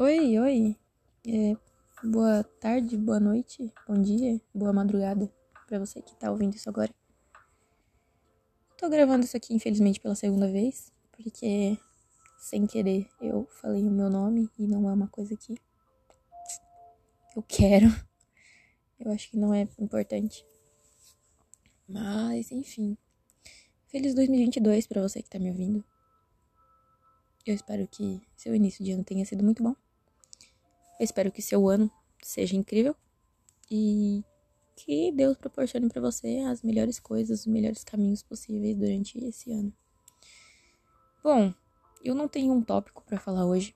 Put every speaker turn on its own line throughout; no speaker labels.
Oi, oi. É, boa tarde, boa noite, bom dia, boa madrugada pra você que tá ouvindo isso agora. Tô gravando isso aqui, infelizmente, pela segunda vez, porque sem querer eu falei o meu nome e não é uma coisa que eu quero. Eu acho que não é importante. Mas, enfim. Feliz 2022 pra você que tá me ouvindo. Eu espero que seu início de ano tenha sido muito bom. Eu espero que seu ano seja incrível e que Deus proporcione para você as melhores coisas, os melhores caminhos possíveis durante esse ano. Bom, eu não tenho um tópico para falar hoje,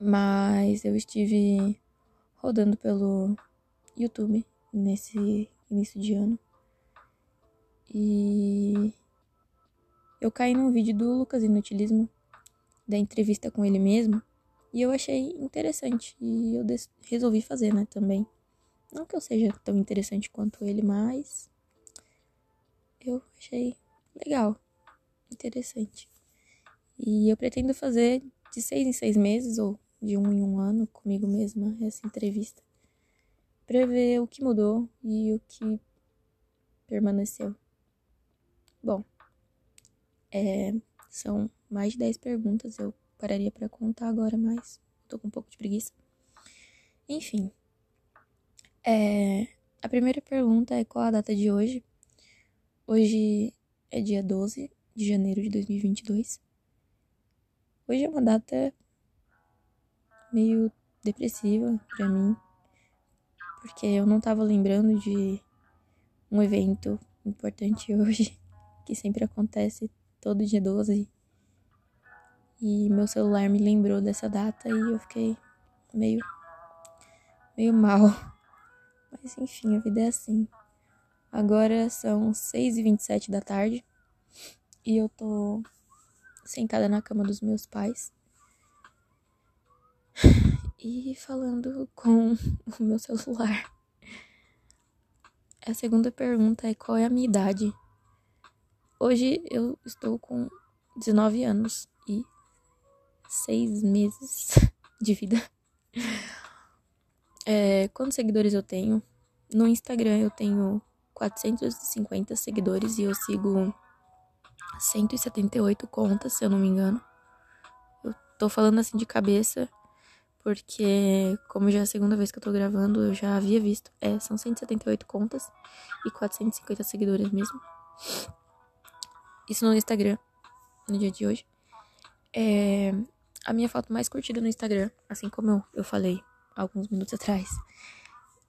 mas eu estive rodando pelo YouTube nesse início de ano e eu caí num vídeo do Lucas Inutilismo, da entrevista com ele mesmo, e eu achei interessante. E eu resolvi fazer, né, também. Não que eu seja tão interessante quanto ele, mas eu achei legal, interessante. E eu pretendo fazer de seis em seis meses ou de um em um ano comigo mesma essa entrevista para ver o que mudou e o que permaneceu. Bom, é, são mais de 10 perguntas, eu pararia para contar agora, mas tô com um pouco de preguiça. Enfim, é, a primeira pergunta é qual a data de hoje? Hoje é dia 12 de janeiro de 2022. Hoje é uma data meio depressiva para mim, porque eu não tava lembrando de um evento importante hoje, que sempre acontece todo dia 12 e meu celular me lembrou dessa data e eu fiquei meio. meio mal. Mas enfim, a vida é assim. Agora são 6h27 da tarde e eu tô sentada na cama dos meus pais e falando com o meu celular. A segunda pergunta é qual é a minha idade? Hoje eu estou com 19 anos e seis meses de vida. É, quantos seguidores eu tenho? No Instagram eu tenho 450 seguidores e eu sigo 178 contas, se eu não me engano. Eu tô falando assim de cabeça, porque como já é a segunda vez que eu tô gravando, eu já havia visto. É, são 178 contas e 450 seguidores mesmo. Isso no Instagram, no dia de hoje. É, a minha foto mais curtida no Instagram, assim como eu, eu falei alguns minutos atrás.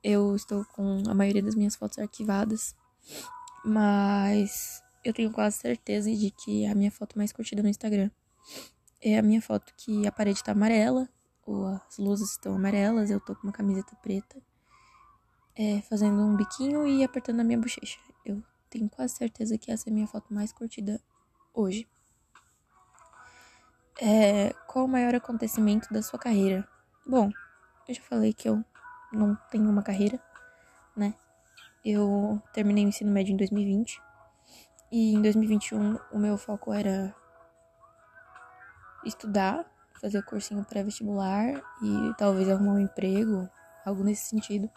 Eu estou com a maioria das minhas fotos arquivadas, mas eu tenho quase certeza de que a minha foto mais curtida no Instagram é a minha foto que a parede está amarela, ou as luzes estão amarelas, eu tô com uma camiseta preta, é, fazendo um biquinho e apertando a minha bochecha. Eu tenho quase certeza que essa é a minha foto mais curtida hoje. É, qual o maior acontecimento da sua carreira? Bom, eu já falei que eu não tenho uma carreira, né? Eu terminei o ensino médio em 2020 e em 2021 o meu foco era estudar, fazer o cursinho pré-vestibular e talvez arrumar um emprego, algo nesse sentido.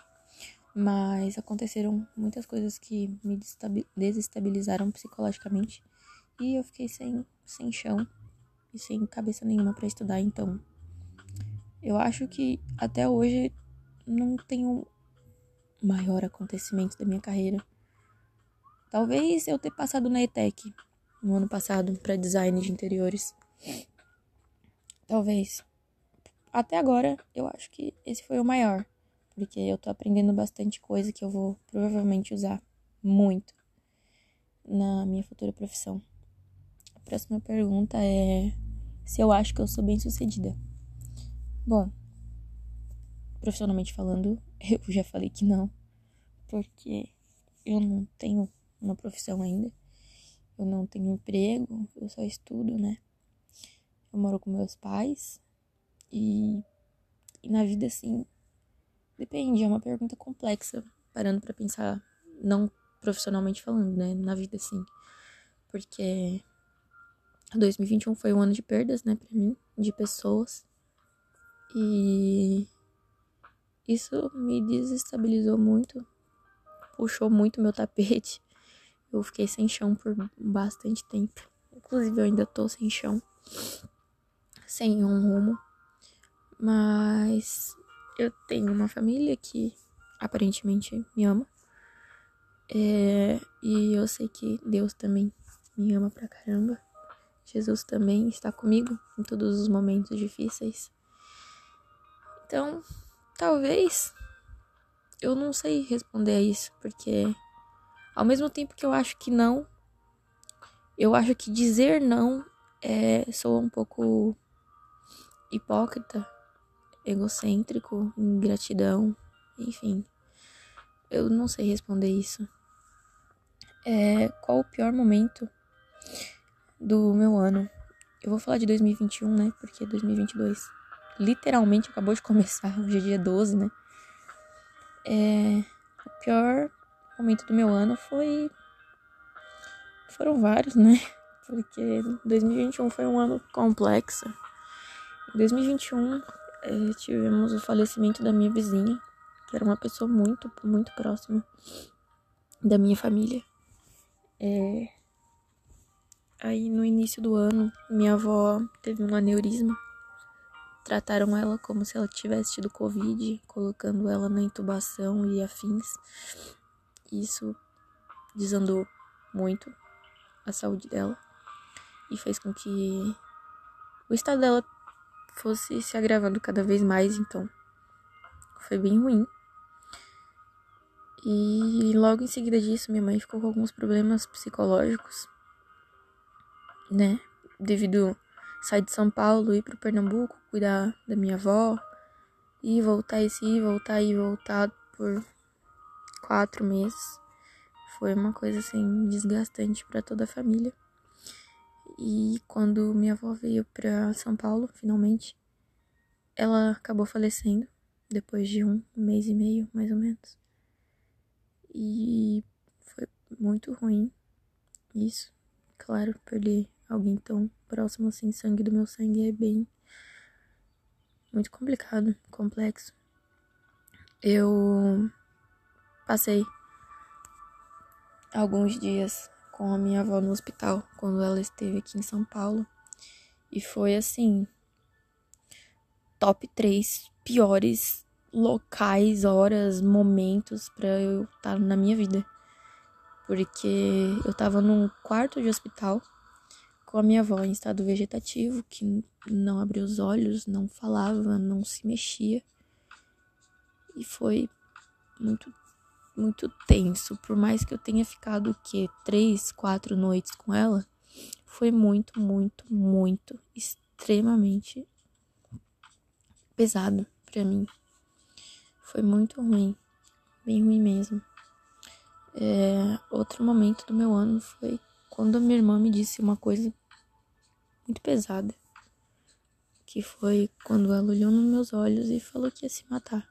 Mas aconteceram muitas coisas que me desestabilizaram psicologicamente e eu fiquei sem, sem chão e sem cabeça nenhuma para estudar, então eu acho que até hoje não tenho maior acontecimento da minha carreira. Talvez eu ter passado na ETEC no ano passado para design de interiores. Talvez. Até agora, eu acho que esse foi o maior, porque eu tô aprendendo bastante coisa que eu vou provavelmente usar muito na minha futura profissão. A próxima pergunta é se eu acho que eu sou bem sucedida. Bom, profissionalmente falando, eu já falei que não, porque eu não tenho uma profissão ainda, eu não tenho emprego, eu só estudo, né? Eu moro com meus pais e, e na vida assim, depende, é uma pergunta complexa, parando para pensar, não profissionalmente falando, né? Na vida assim, porque 2021 foi um ano de perdas, né, para mim, de pessoas. E isso me desestabilizou muito, puxou muito meu tapete. Eu fiquei sem chão por bastante tempo. Inclusive, eu ainda tô sem chão, sem um rumo. Mas eu tenho uma família que aparentemente me ama. É, e eu sei que Deus também me ama pra caramba. Jesus também está comigo em todos os momentos difíceis. Então, talvez eu não sei responder a isso, porque ao mesmo tempo que eu acho que não, eu acho que dizer não é soa um pouco hipócrita, egocêntrico, ingratidão, enfim. Eu não sei responder isso. É, qual o pior momento do meu ano? Eu vou falar de 2021, né? Porque 2022 literalmente acabou de começar. Hoje é dia 12, né? É, o pior momento do meu ano foi. Foram vários, né? Porque 2021 foi um ano complexo. Em 2021 é, tivemos o falecimento da minha vizinha, que era uma pessoa muito, muito próxima da minha família. É... Aí no início do ano, minha avó teve um aneurisma. Trataram ela como se ela tivesse tido Covid, colocando ela na intubação e afins. Isso desandou muito a saúde dela e fez com que o estado dela fosse se agravando cada vez mais, então foi bem ruim. E logo em seguida disso, minha mãe ficou com alguns problemas psicológicos, né? Devido sair de São Paulo, ir pro Pernambuco, cuidar da minha avó, e voltar e se voltar e voltar por quatro meses. Foi uma coisa assim desgastante para toda a família. E quando minha avó veio para São Paulo, finalmente, ela acabou falecendo depois de um mês e meio, mais ou menos. E foi muito ruim isso. Claro, perder alguém tão próximo assim, sangue do meu sangue, é bem. muito complicado, complexo. Eu passei alguns dias com a minha avó no hospital quando ela esteve aqui em São Paulo. E foi assim, top 3 piores locais, horas, momentos para eu estar na minha vida. Porque eu tava num quarto de hospital com a minha avó em estado vegetativo, que não abria os olhos, não falava, não se mexia. E foi muito, muito tenso. Por mais que eu tenha ficado o quê? Três, quatro noites com ela, foi muito, muito, muito, extremamente pesado para mim. Foi muito ruim, bem ruim mesmo. É, outro momento do meu ano foi quando minha irmã me disse uma coisa muito pesada, que foi quando ela olhou nos meus olhos e falou que ia se matar.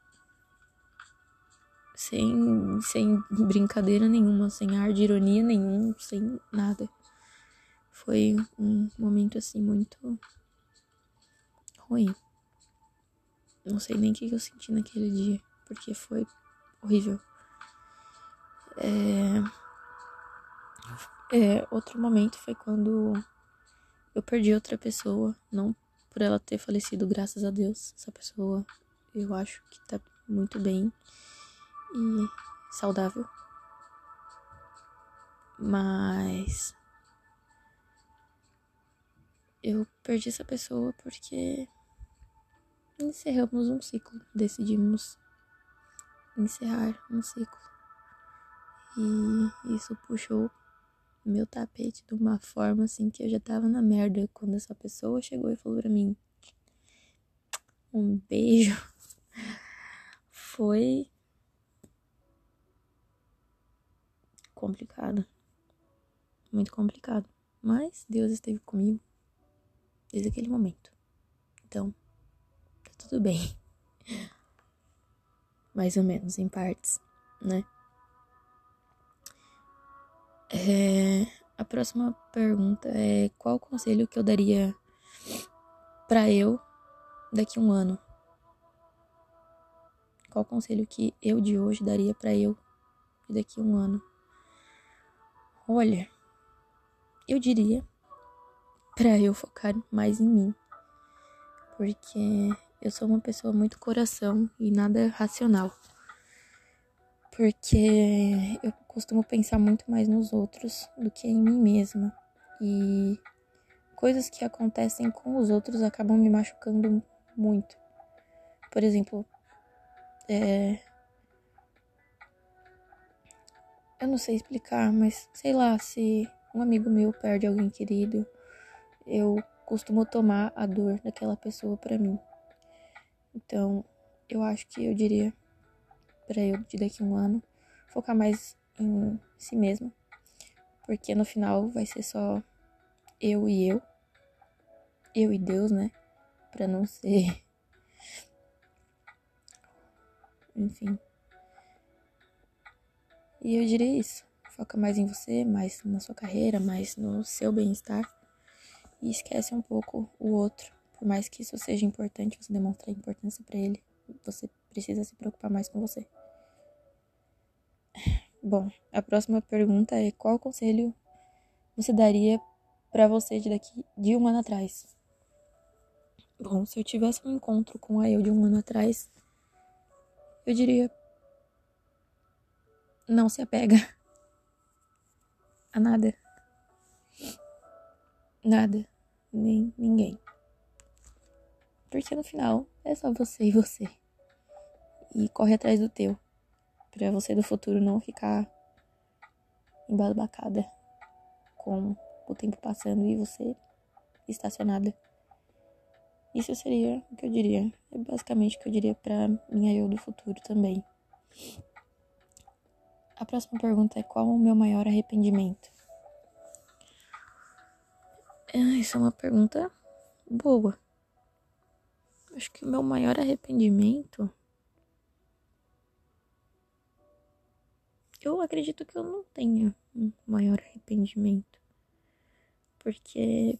Sem, sem brincadeira nenhuma, sem ar de ironia nenhum, sem nada. Foi um momento assim muito ruim. Não sei nem o que eu senti naquele dia porque foi horrível. É... É, outro momento foi quando eu perdi outra pessoa, não por ela ter falecido, graças a Deus. Essa pessoa eu acho que tá muito bem e saudável. Mas eu perdi essa pessoa porque encerramos um ciclo, decidimos encerrar um ciclo. E isso puxou meu tapete de uma forma assim que eu já tava na merda quando essa pessoa chegou e falou pra mim um beijo. Foi complicado. Muito complicado. Mas Deus esteve comigo desde aquele momento. Então, tá tudo bem mais ou menos, em partes, né? É, a próxima pergunta é qual conselho que eu daria para eu daqui a um ano, qual conselho que eu de hoje daria para eu daqui a um ano? Olha, eu diria para eu focar mais em mim, porque eu sou uma pessoa muito coração e nada racional. Porque eu costumo pensar muito mais nos outros do que em mim mesma. E coisas que acontecem com os outros acabam me machucando muito. Por exemplo, é... eu não sei explicar, mas sei lá, se um amigo meu perde alguém querido, eu costumo tomar a dor daquela pessoa para mim. Então, eu acho que eu diria para eu de daqui a um ano focar mais em si mesma, porque no final vai ser só eu e eu, eu e Deus, né? Para não ser enfim. E eu diria isso. Foca mais em você, mais na sua carreira, mais no seu bem-estar. E esquece um pouco o outro. Por mais que isso seja importante, você demonstrar importância para ele, você precisa se preocupar mais com você. Bom, a próxima pergunta é: qual conselho você daria para você de daqui de um ano atrás? Bom, se eu tivesse um encontro com a eu de um ano atrás, eu diria: não se apega a nada. Nada, nem ninguém. Porque no final é só você e você. E corre atrás do teu. Pra você do futuro não ficar embasbacada com o tempo passando e você estacionada. Isso seria o que eu diria. É basicamente o que eu diria para minha eu do futuro também. A próxima pergunta é: qual o meu maior arrependimento? Essa é uma pergunta boa. Acho que o meu maior arrependimento. Eu acredito que eu não tenha um maior arrependimento. Porque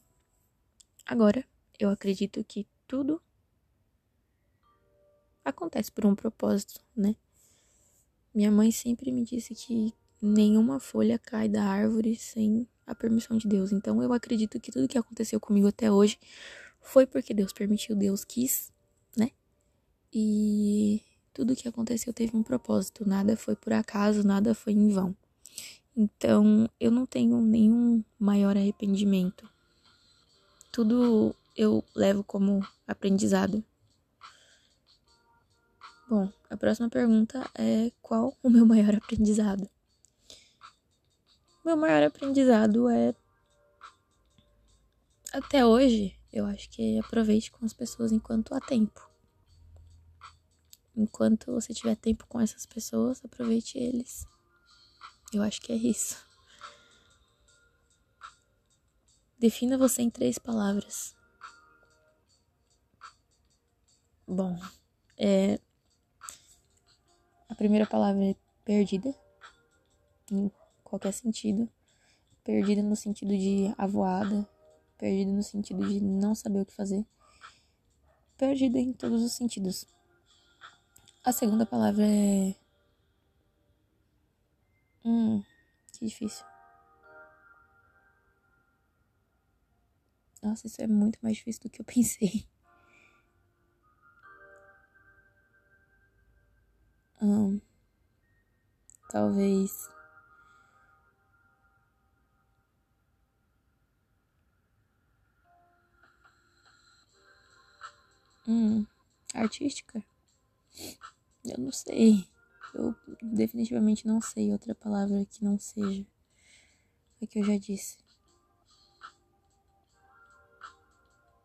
agora eu acredito que tudo acontece por um propósito, né? Minha mãe sempre me disse que nenhuma folha cai da árvore sem a permissão de Deus. Então eu acredito que tudo que aconteceu comigo até hoje foi porque Deus permitiu, Deus quis, né? E tudo que aconteceu teve um propósito, nada foi por acaso, nada foi em vão. Então, eu não tenho nenhum maior arrependimento. Tudo eu levo como aprendizado. Bom, a próxima pergunta é qual o meu maior aprendizado? Meu maior aprendizado é até hoje, eu acho que aproveite com as pessoas enquanto há tempo. Enquanto você tiver tempo com essas pessoas, aproveite eles. Eu acho que é isso. Defina você em três palavras. Bom, é. A primeira palavra é perdida, em qualquer sentido. Perdida no sentido de avoada, perdida no sentido de não saber o que fazer. Perdida em todos os sentidos. A segunda palavra é. Hum, que difícil. Nossa, isso é muito mais difícil do que eu pensei. Hum, talvez. Hum, artística? Eu não sei. Eu definitivamente não sei outra palavra que não seja a que eu já disse.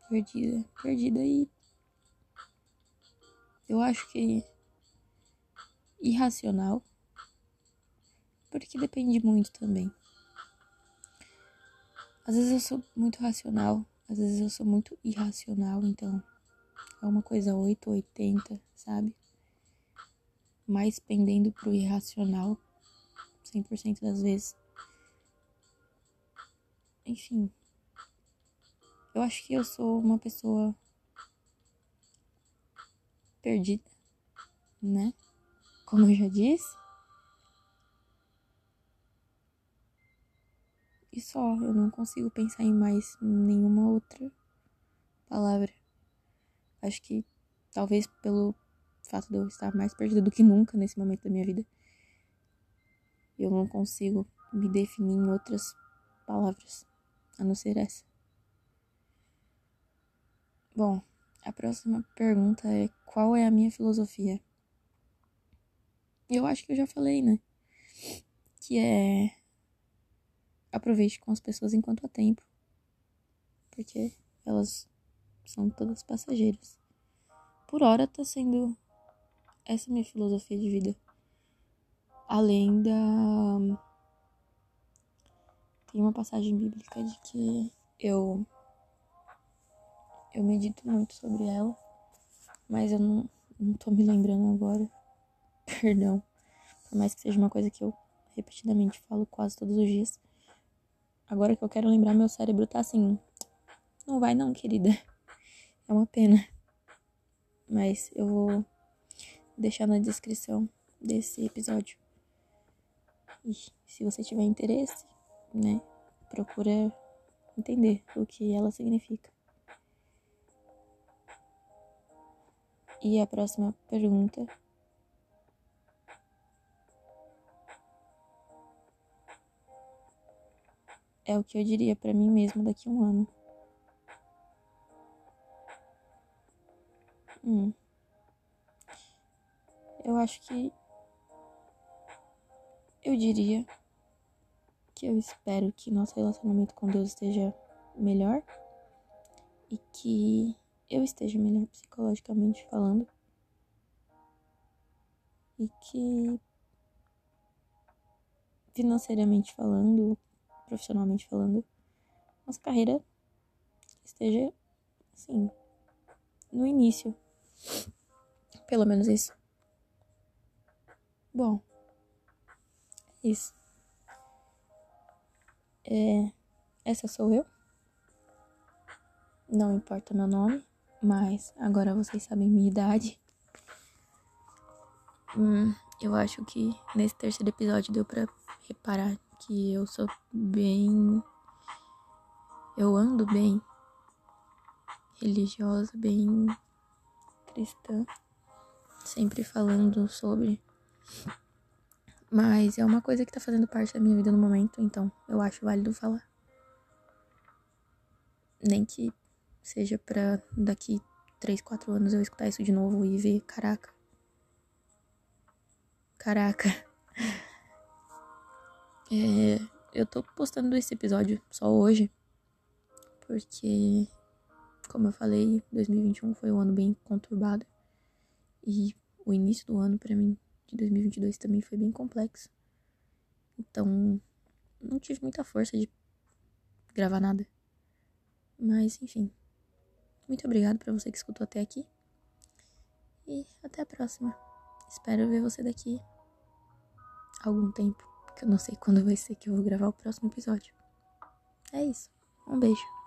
Perdida, perdida e eu acho que irracional, porque depende muito também. Às vezes eu sou muito racional, às vezes eu sou muito irracional, então é uma coisa 8 ou 80, sabe? Mais pendendo pro irracional 100% das vezes. Enfim, eu acho que eu sou uma pessoa perdida, né? como eu já disse. E só, eu não consigo pensar em mais nenhuma outra palavra. Acho que talvez pelo fato de eu estar mais perdida do que nunca nesse momento da minha vida, eu não consigo me definir em outras palavras a não ser essa. Bom, a próxima pergunta é: qual é a minha filosofia? Eu acho que eu já falei, né? Que é aproveite com as pessoas enquanto há tempo. Porque elas são todas passageiras. Por hora tá sendo essa minha filosofia de vida. Além da. Tem uma passagem bíblica de que eu. Eu medito muito sobre ela, mas eu não, não tô me lembrando agora. Perdão. Por mais que seja uma coisa que eu repetidamente falo quase todos os dias. Agora que eu quero lembrar, meu cérebro tá assim. Não vai não, querida. É uma pena. Mas eu vou deixar na descrição desse episódio. E se você tiver interesse, né, procura entender o que ela significa. E a próxima pergunta é o que eu diria para mim mesmo daqui a um ano. Hum. Eu acho que eu diria que eu espero que nosso relacionamento com Deus esteja melhor e que eu esteja melhor psicologicamente falando e que financeiramente falando, profissionalmente falando, nossa carreira esteja assim no início. Pelo menos isso. Bom, isso. É, essa sou eu. Não importa meu nome, mas agora vocês sabem minha idade. Hum, eu acho que nesse terceiro episódio deu pra reparar que eu sou bem. Eu ando bem religiosa, bem cristã, sempre falando sobre. Mas é uma coisa que tá fazendo parte da minha vida no momento, então eu acho válido falar. Nem que seja pra daqui 3, 4 anos eu escutar isso de novo e ver, caraca. Caraca. É, eu tô postando esse episódio só hoje, porque, como eu falei, 2021 foi um ano bem conturbado. E o início do ano, para mim, de 2022 também foi bem complexo. Então, não tive muita força de gravar nada. Mas, enfim. Muito obrigado para você que escutou até aqui. E até a próxima. Espero ver você daqui algum tempo que eu não sei quando vai ser que eu vou gravar o próximo episódio. É isso. Um beijo.